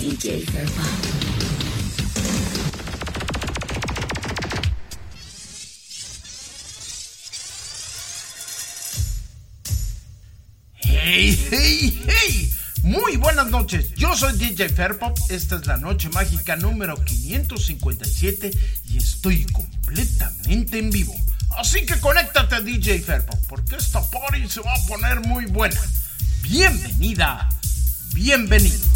DJ Fairpop. ¡Hey, hey, hey! Muy buenas noches, yo soy DJ Fairpop, esta es la noche mágica número 557 y estoy completamente en vivo. Así que conéctate DJ Fairpop, porque esta party se va a poner muy buena. Bienvenida, bienvenido.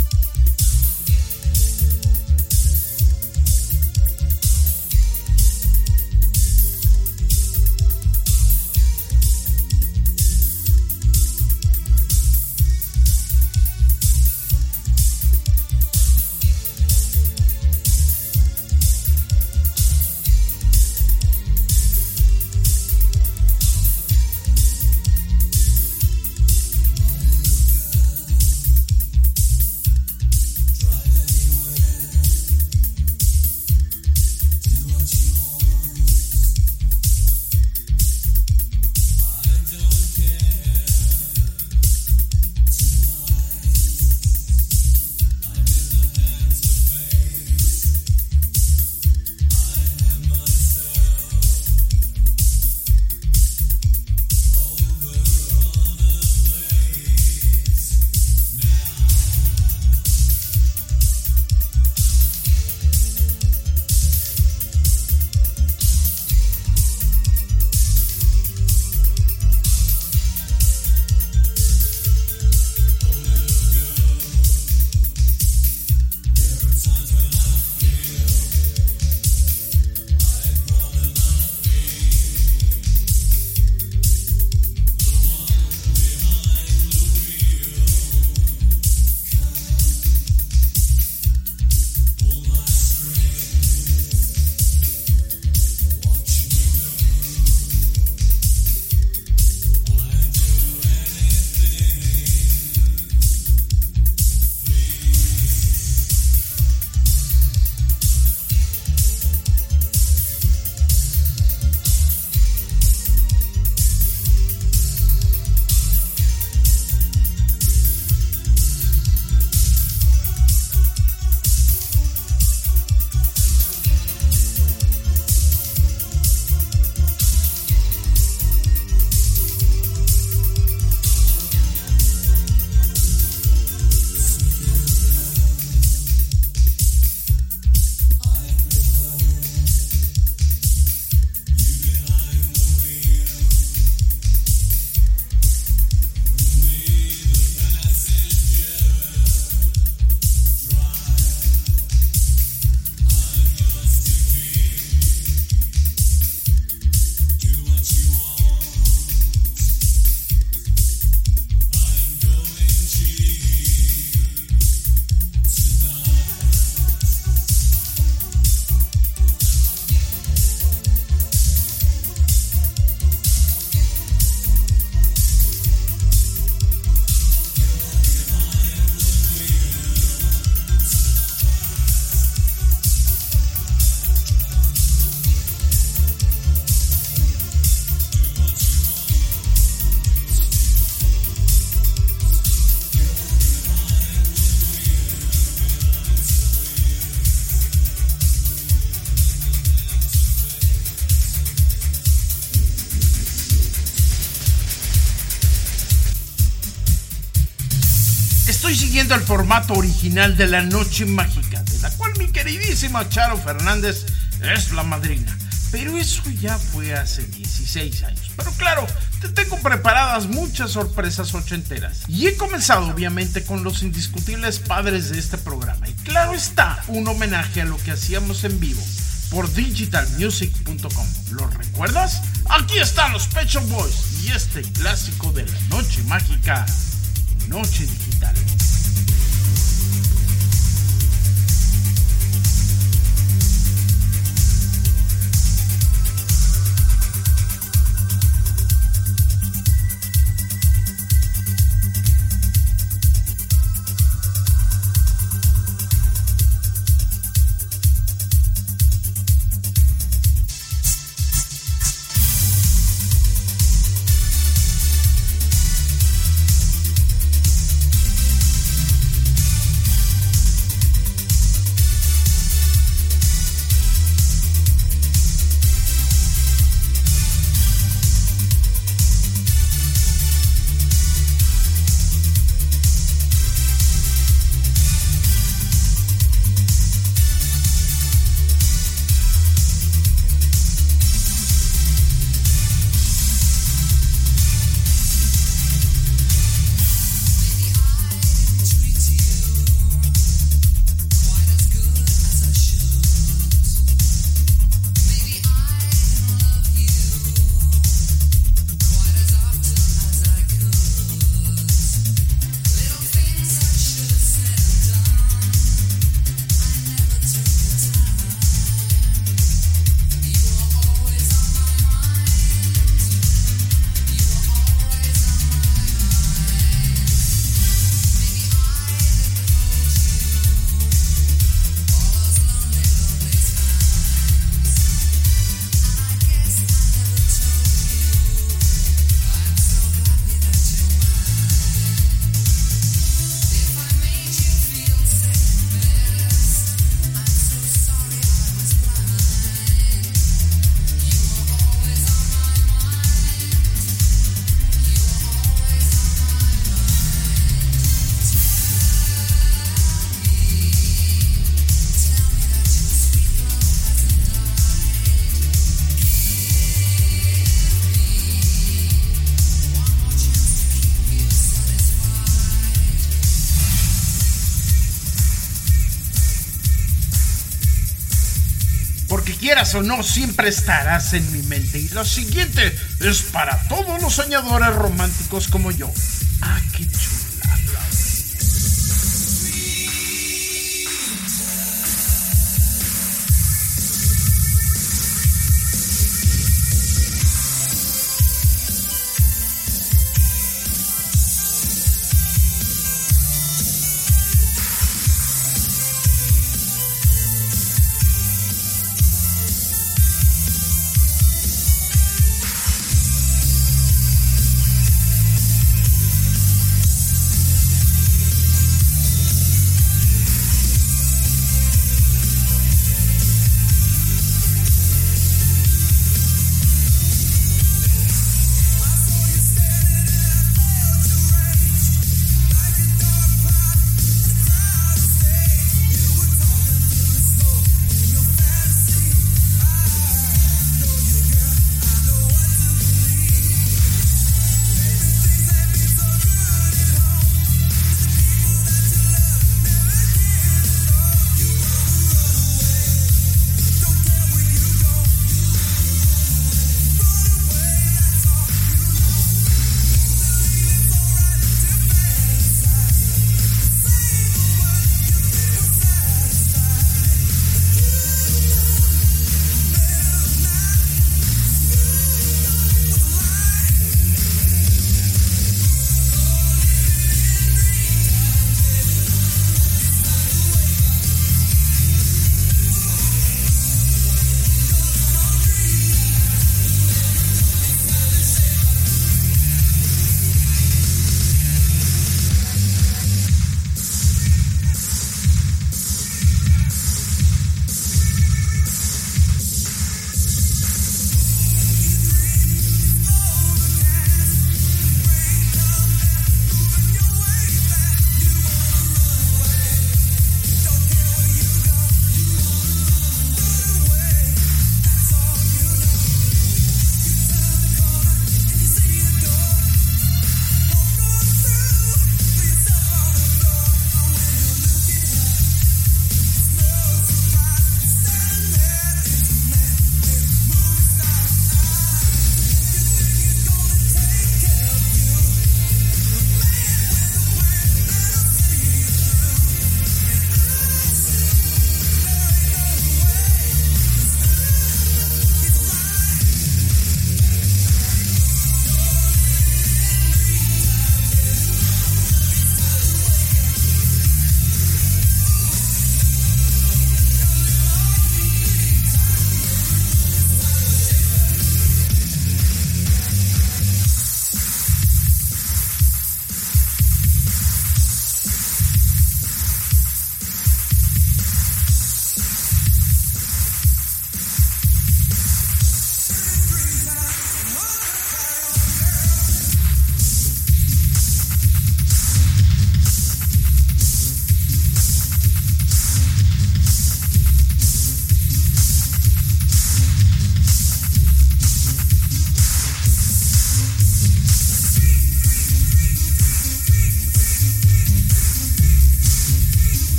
Siguiendo el formato original de la Noche Mágica, de la cual mi queridísima Charo Fernández es la madrina. Pero eso ya fue hace 16 años. Pero claro, te tengo preparadas muchas sorpresas ochenteras. Y he comenzado obviamente con los indiscutibles padres de este programa. Y claro está, un homenaje a lo que hacíamos en vivo por digitalmusic.com. ¿Lo recuerdas? Aquí están los Pet Shop Boys y este clásico de la noche mágica, Noche no, siempre estarás en mi mente. Y lo siguiente es para todos los soñadores románticos como yo.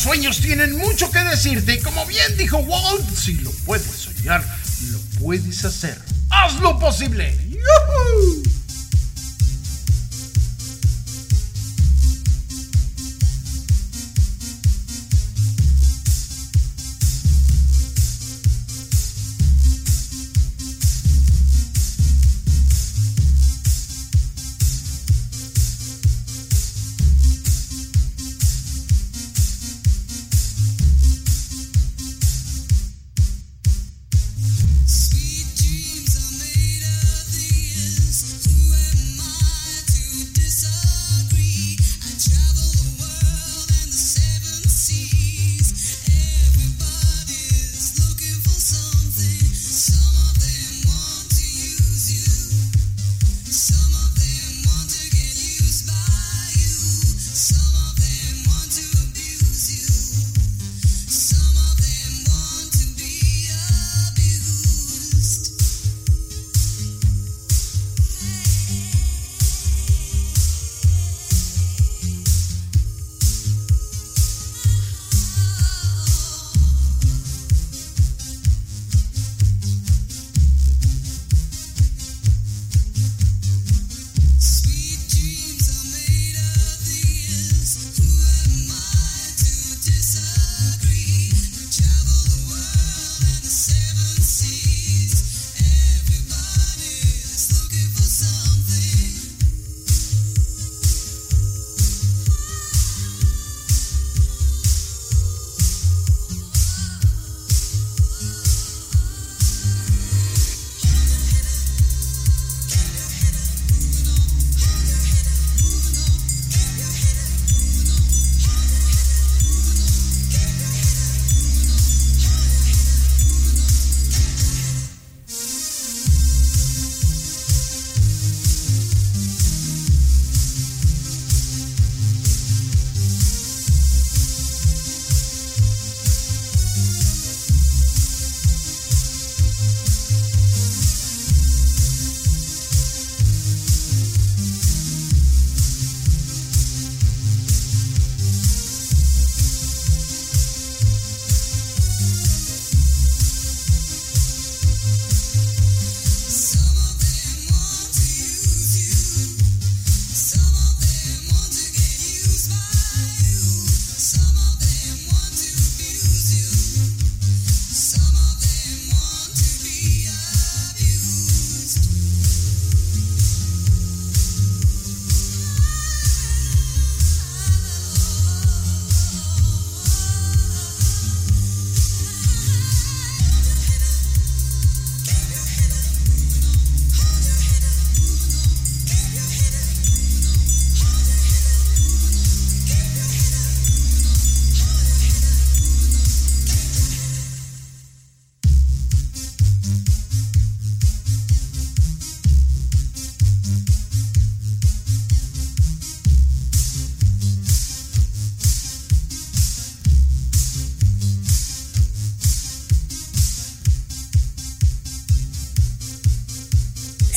Sueños tienen mucho que decirte y como bien dijo Walt, si lo puedes soñar, lo puedes hacer. ¡Haz lo posible!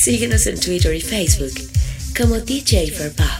Síguenos en Twitter y Facebook como DJ for.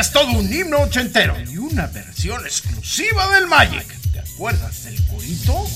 Siguiente es todo un himno ochentero y una versión exclusiva del Magic. ¿Te acuerdas del corito?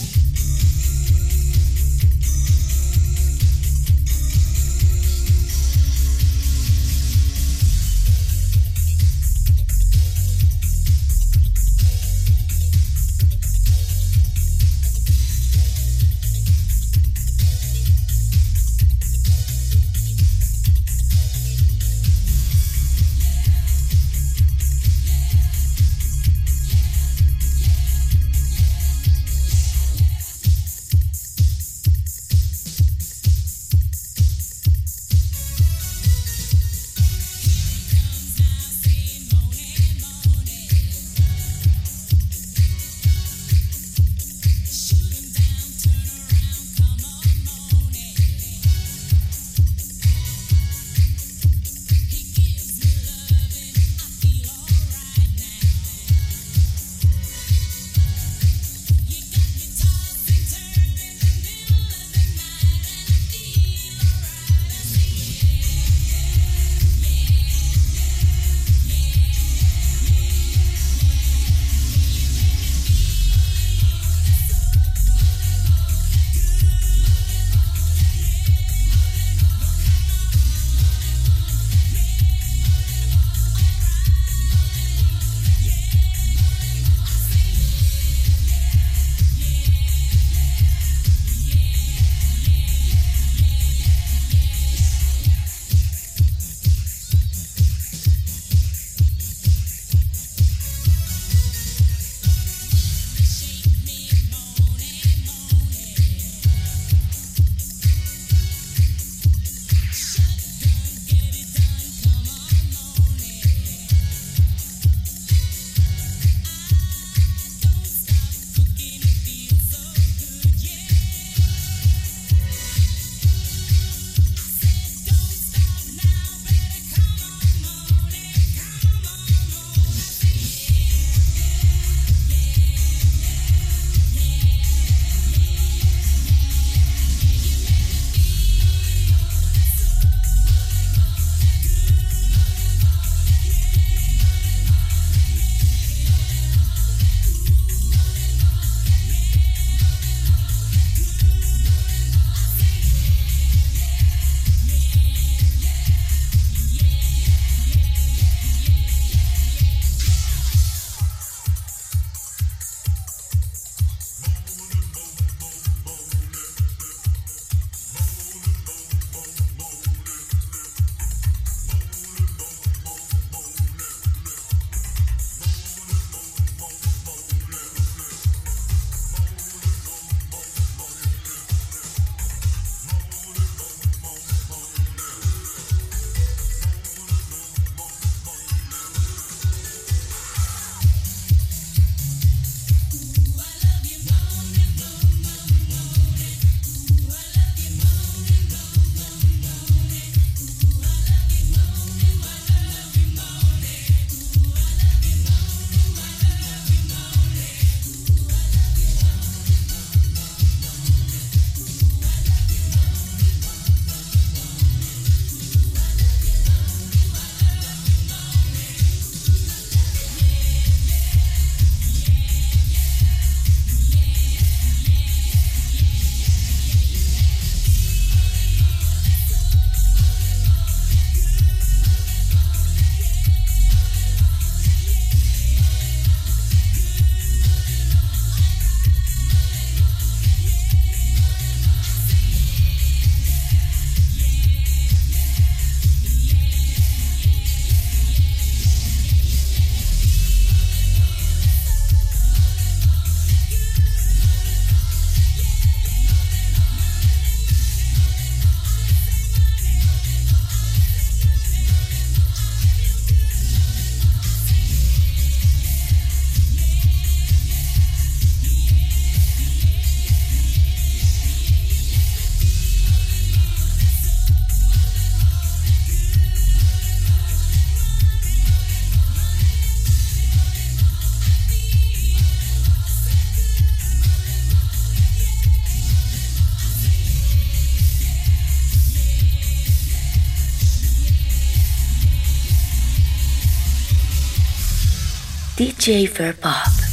DJ Fair Pop.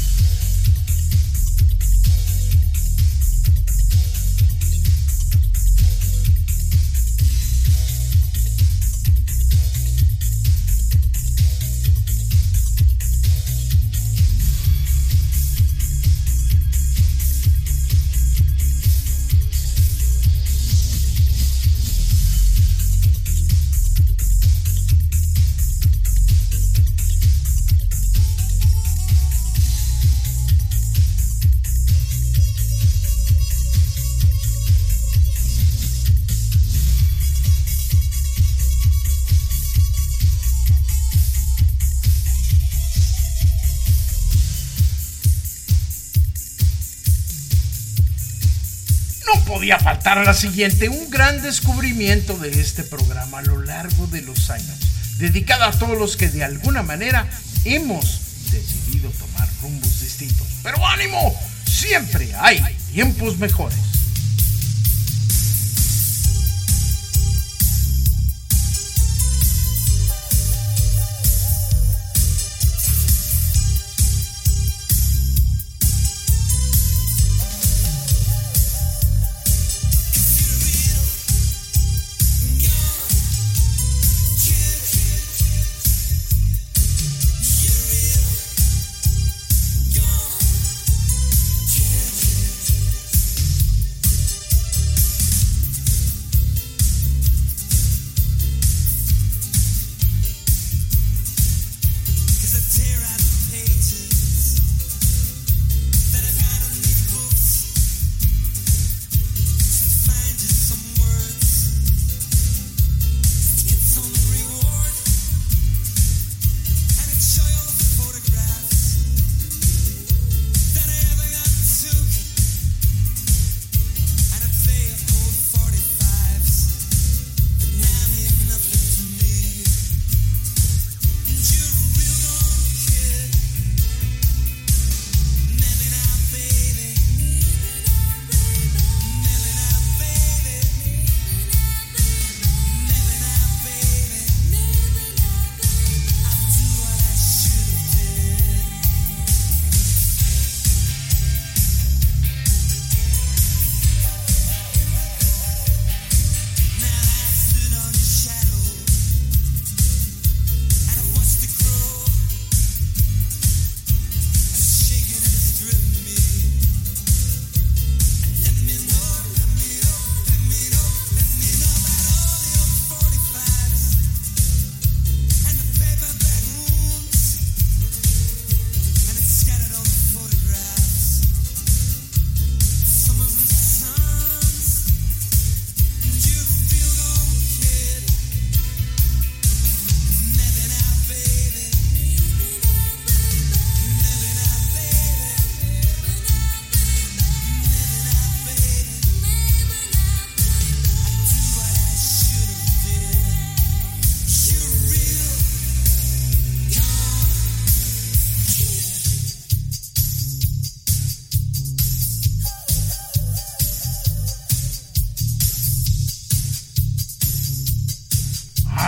Podía faltar a la siguiente un gran descubrimiento de este programa a lo largo de los años, dedicada a todos los que de alguna manera hemos decidido tomar rumbos distintos. Pero ánimo, siempre hay tiempos mejores.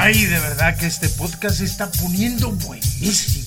Ay, de verdad que este podcast se está poniendo buenísimo.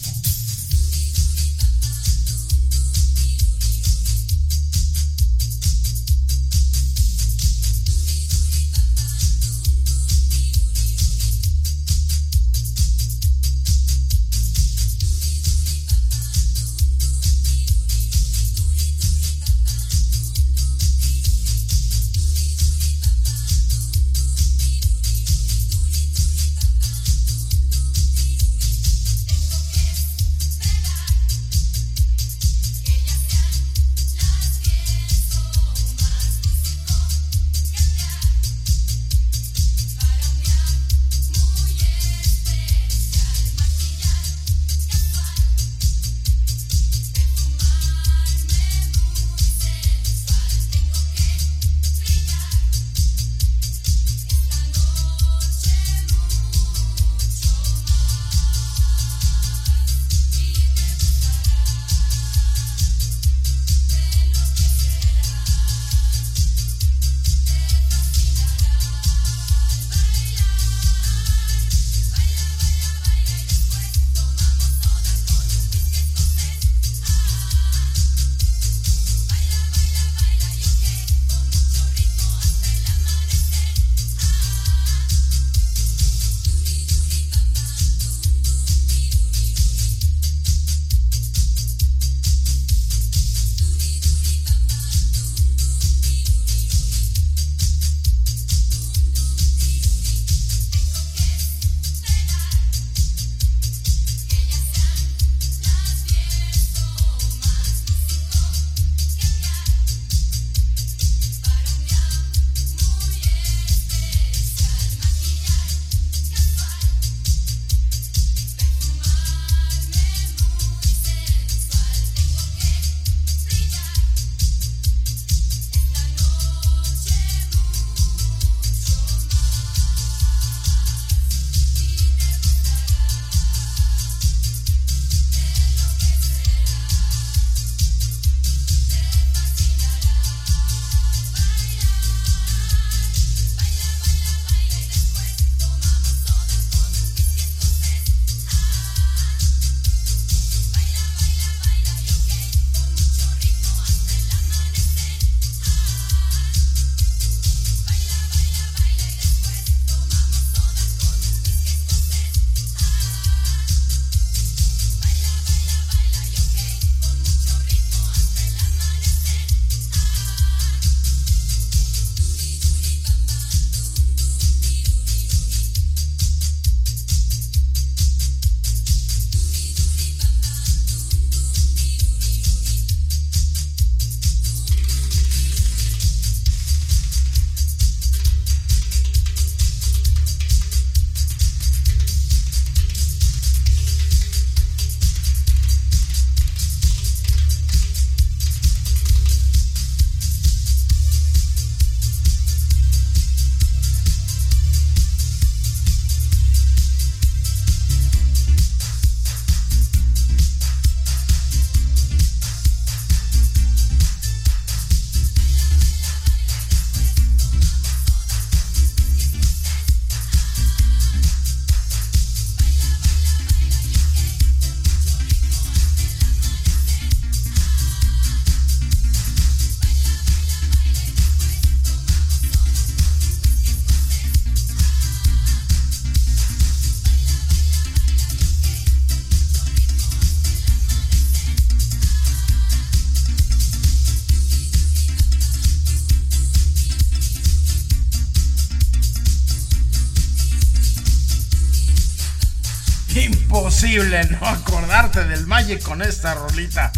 Imposible no acordarte del Maye con esta rolita.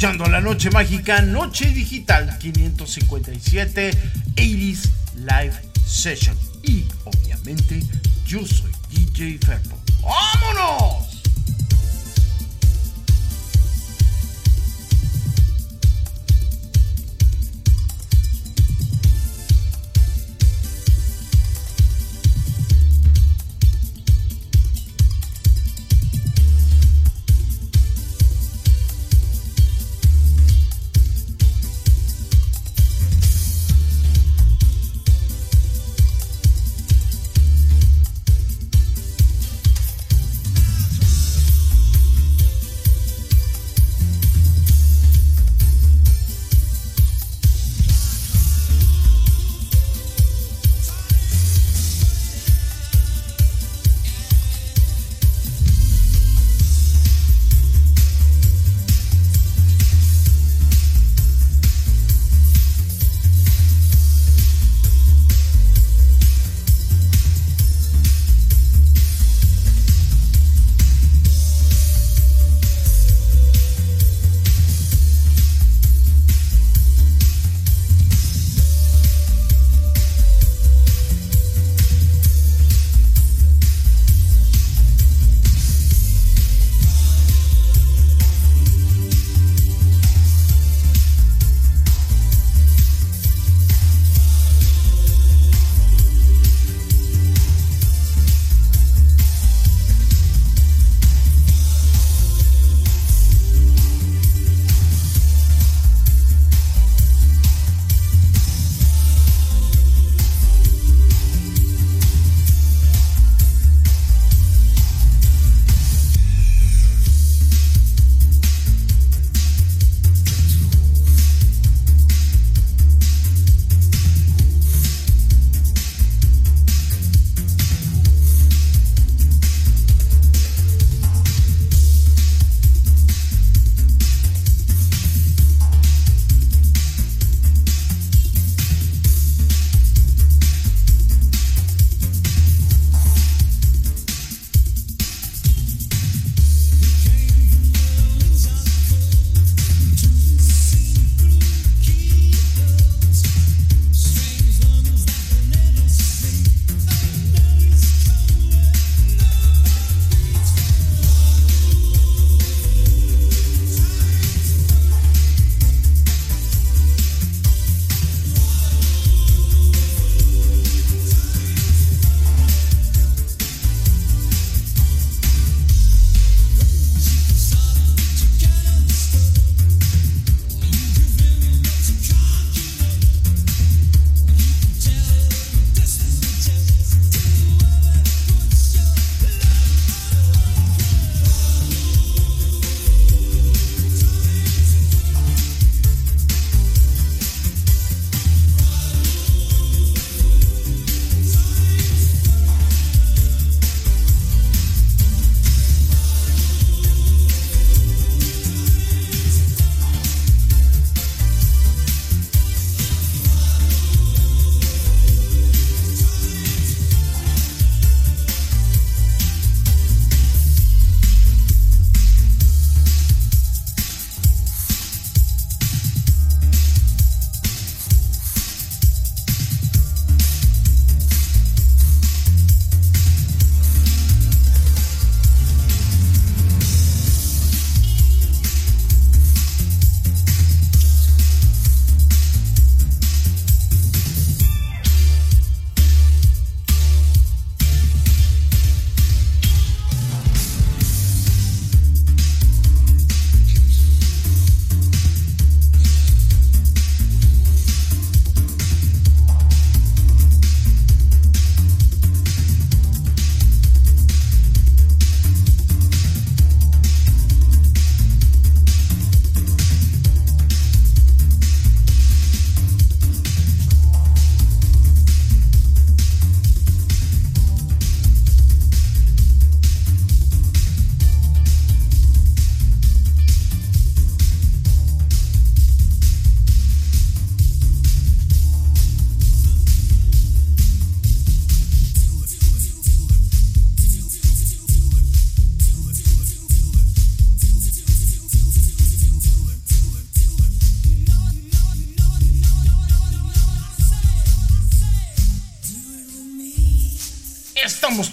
Escuchando La Noche Mágica, Noche Digital 557 80s Live Session. Y obviamente yo soy DJ Ferpo. ¡Vámonos!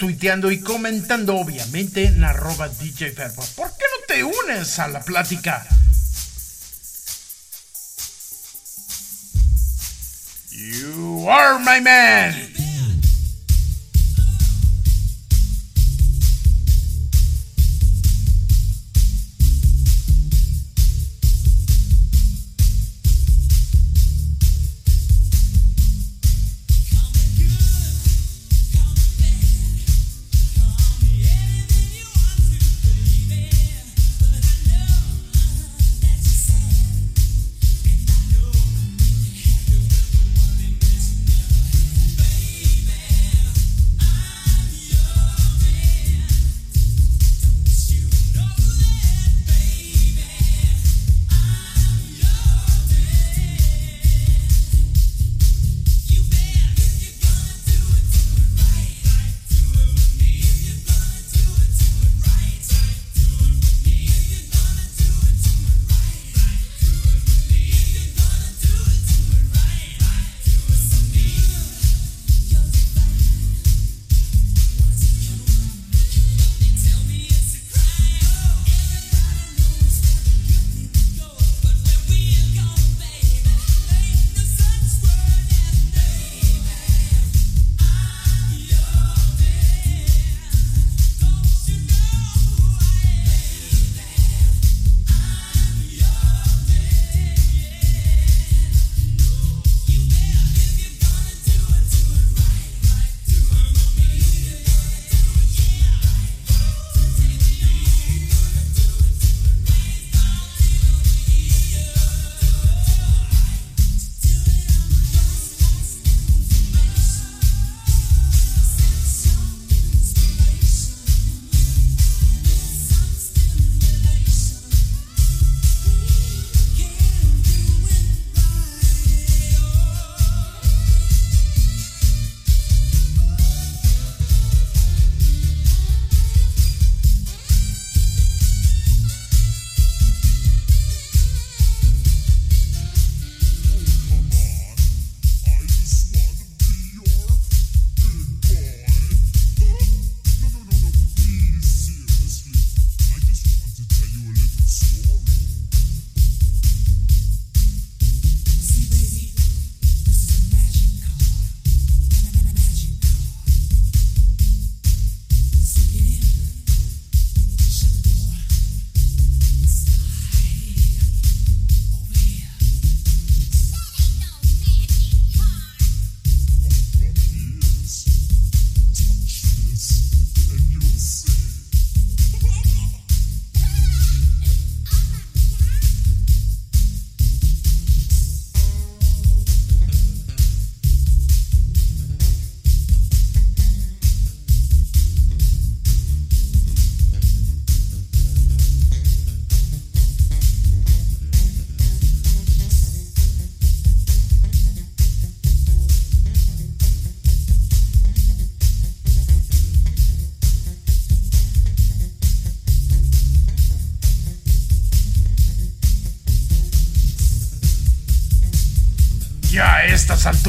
Tuiteando y comentando obviamente en arroba DJ. ¿Por qué no te unes a la plática? You are my man.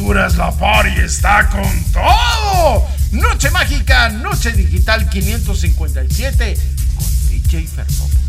Alturas la party está con todo. Noche mágica, noche digital 557 con DJ Fernando.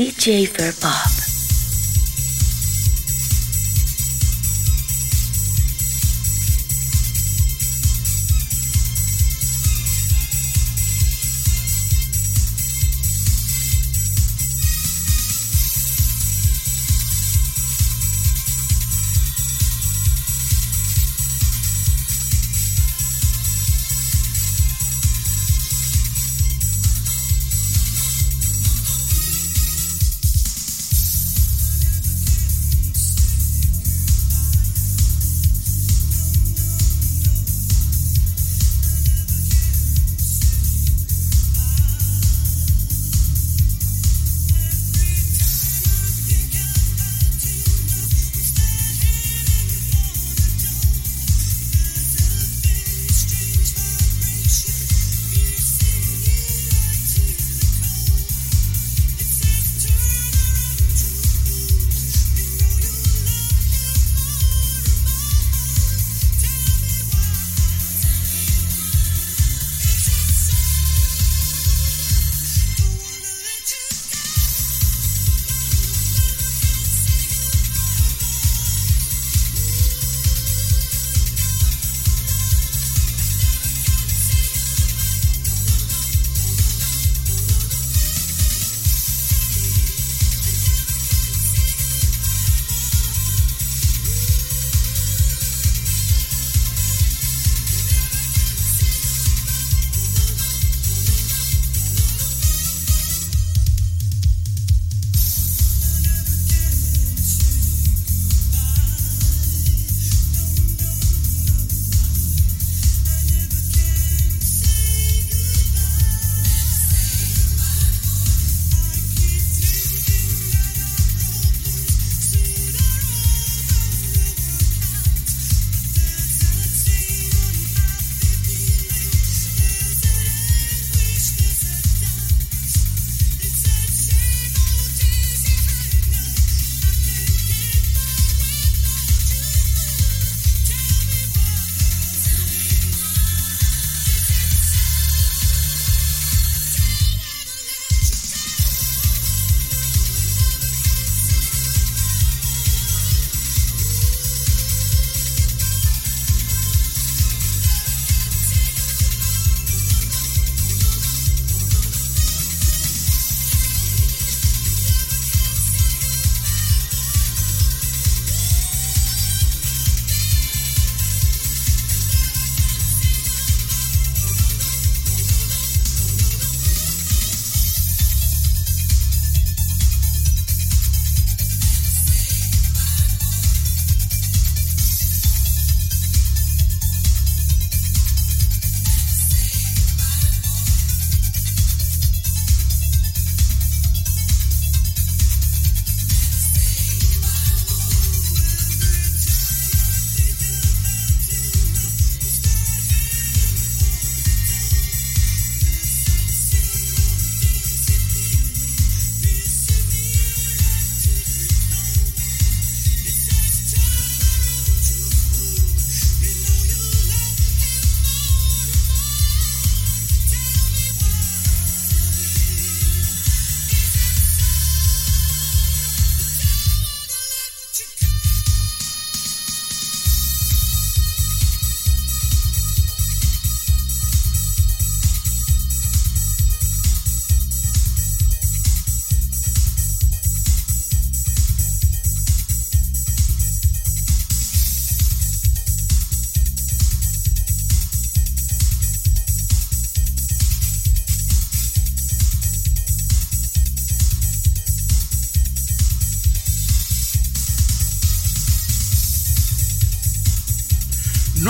DJ Fair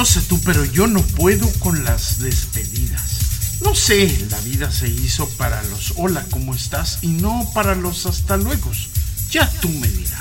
No sé tú, pero yo no puedo con las despedidas. No sé, la vida se hizo para los hola, ¿cómo estás? y no para los hasta luego. Ya tú me dirás.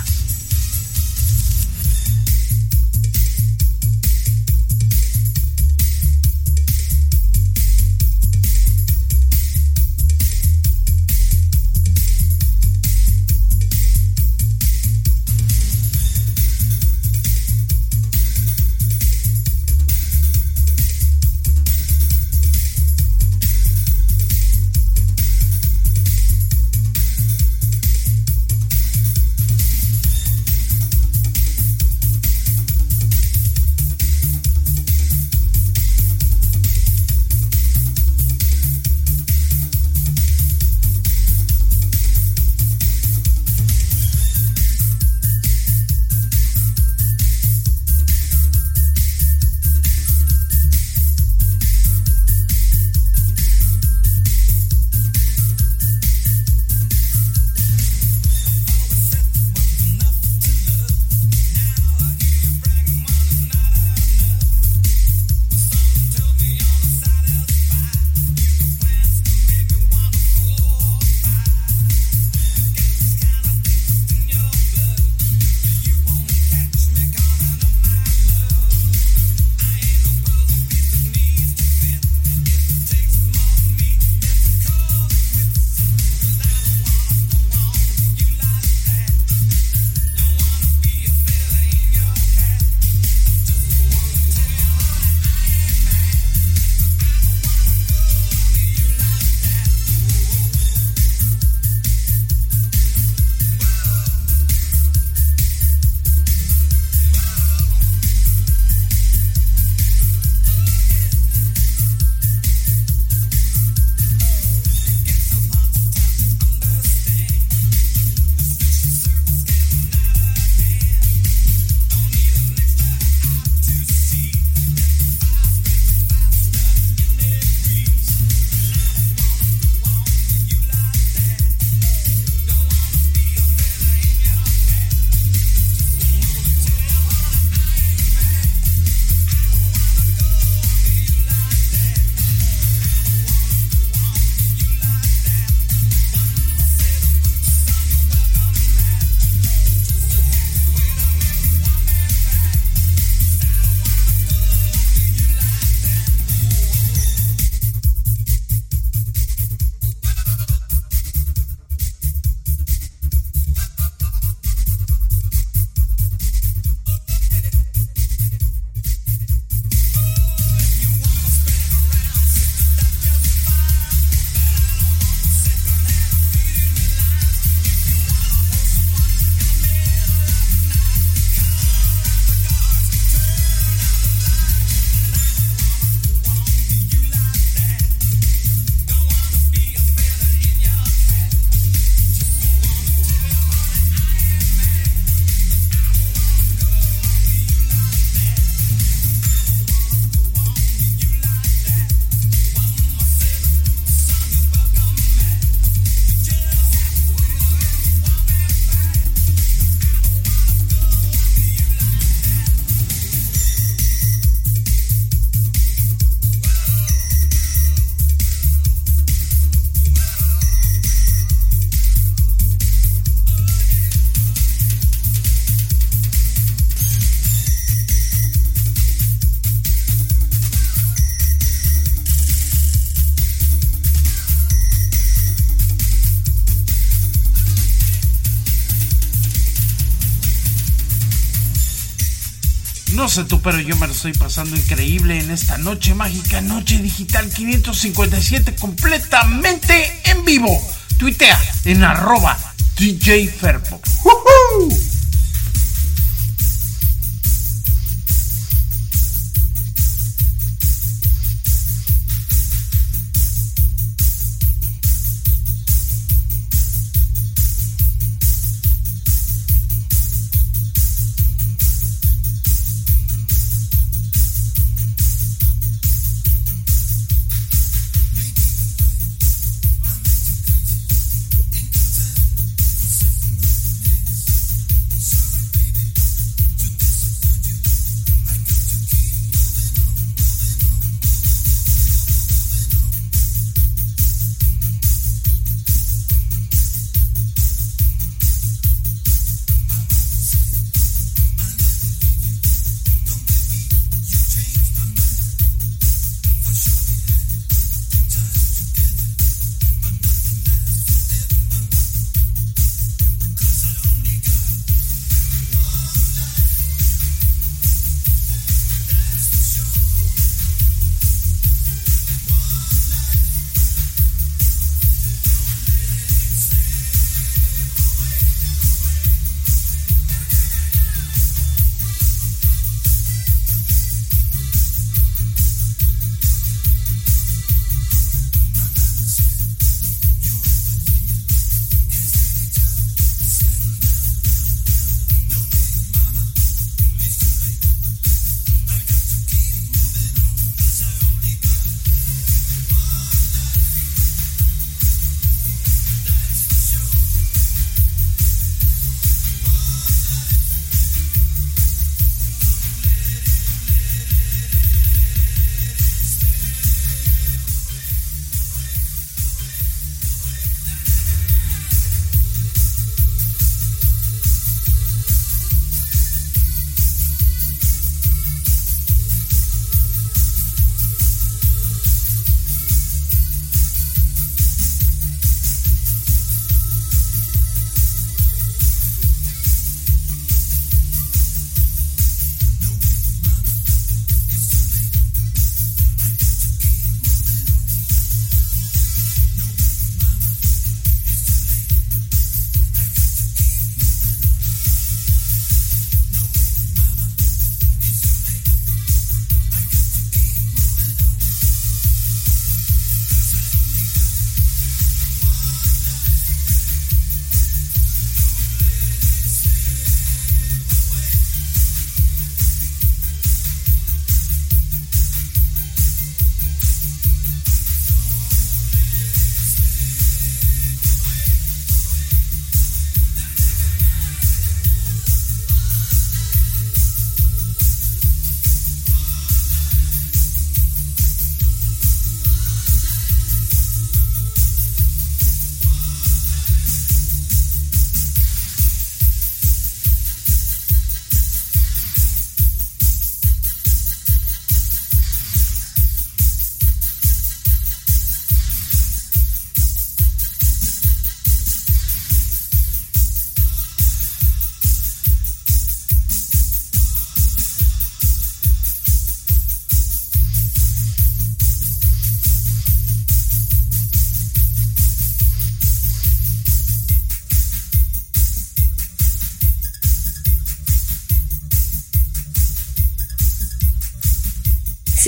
Sé tú, pero yo me lo estoy pasando increíble en esta noche mágica, noche digital 557, completamente en vivo. Tuitea en arroba DJ Ferpo.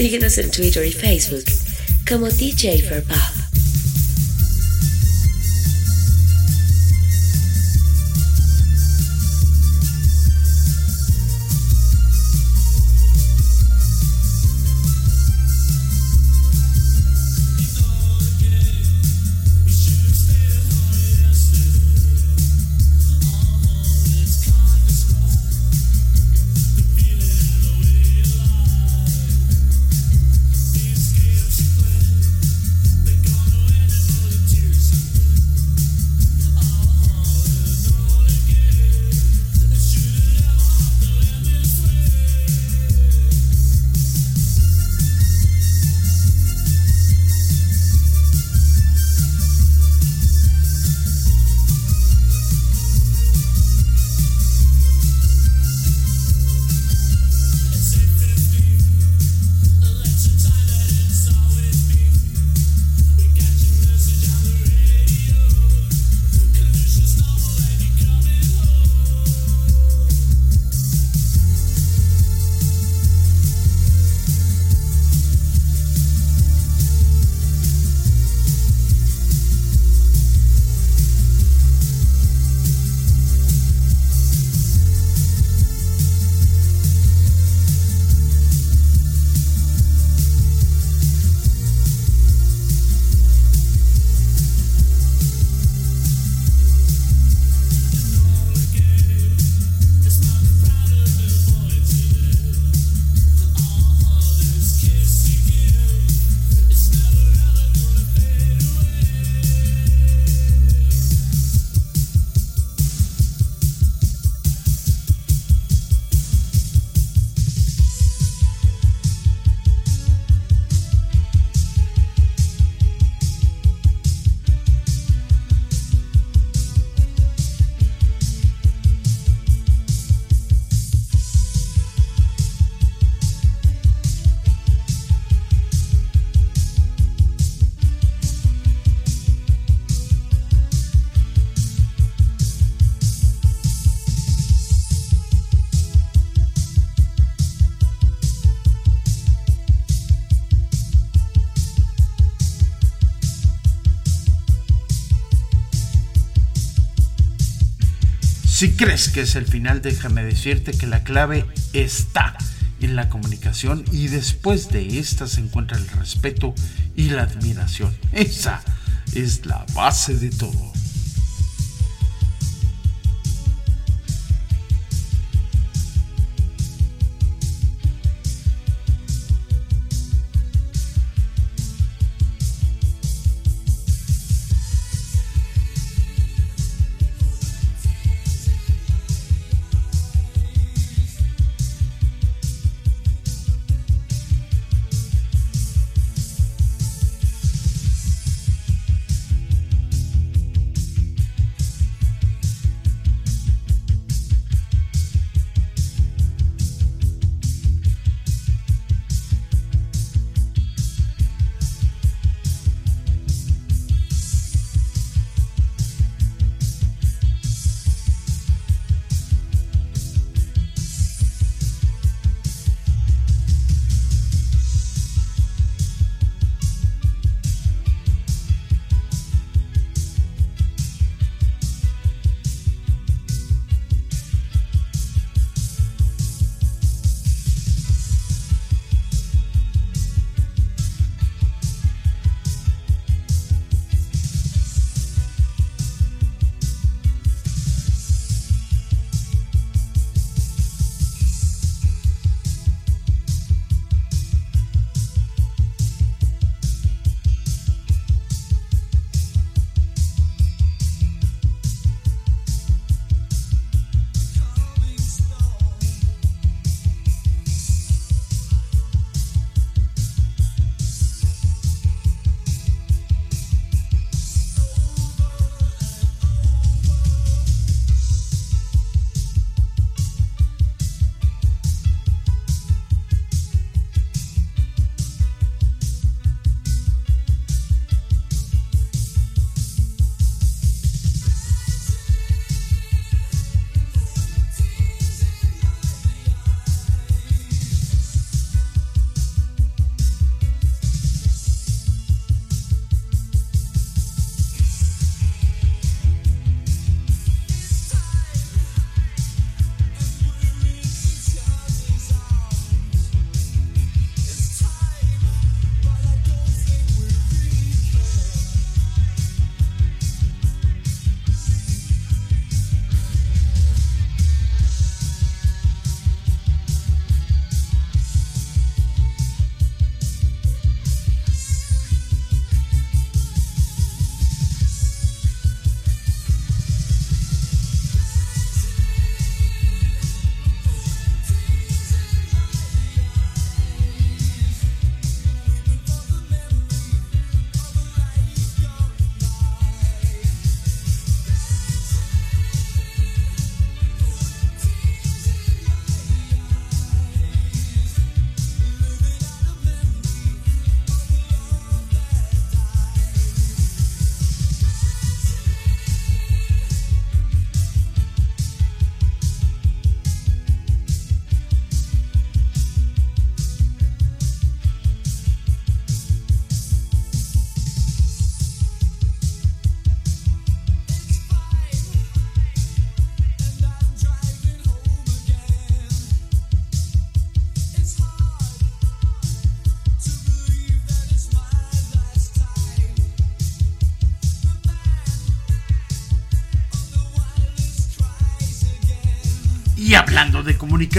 Síguenos en Twitter y Facebook como DJ for crees que es el final, déjame decirte que la clave está en la comunicación y después de esta se encuentra el respeto y la admiración. Esa es la base de todo.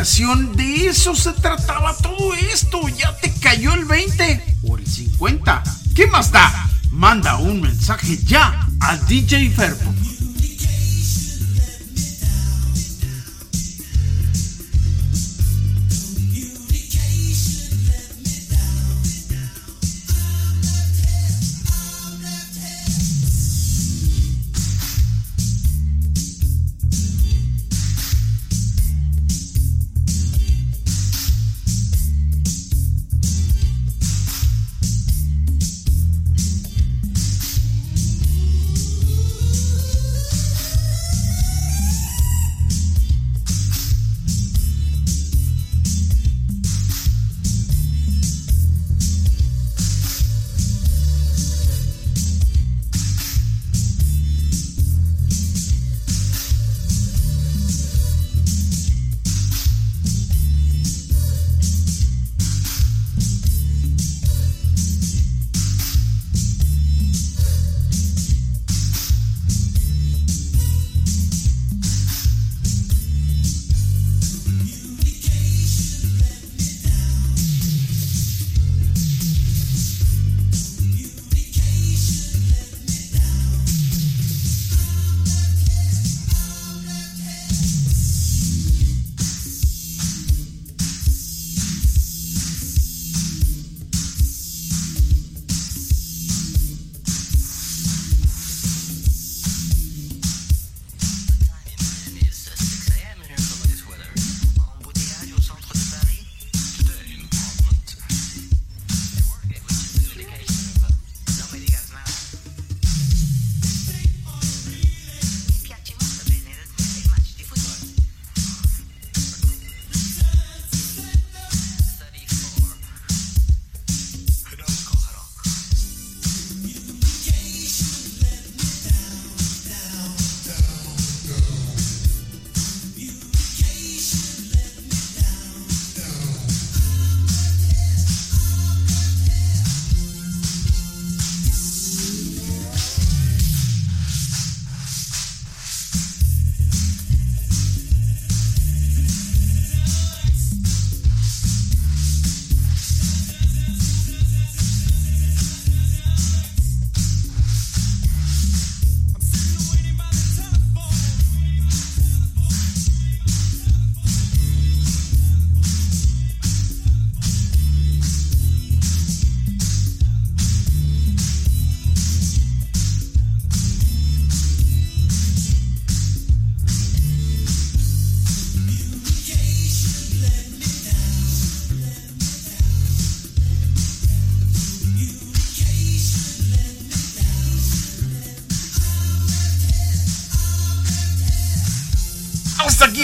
De eso se trataba todo esto. Ya te cayó el 20 o el 50. ¿Qué más da? Manda un mensaje ya a DJ Ferbo.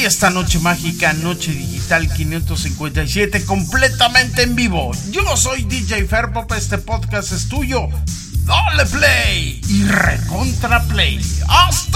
Esta noche mágica, noche digital 557, completamente en vivo. Yo soy DJ Ferpop, este podcast es tuyo. Dale play y recontra play. Hasta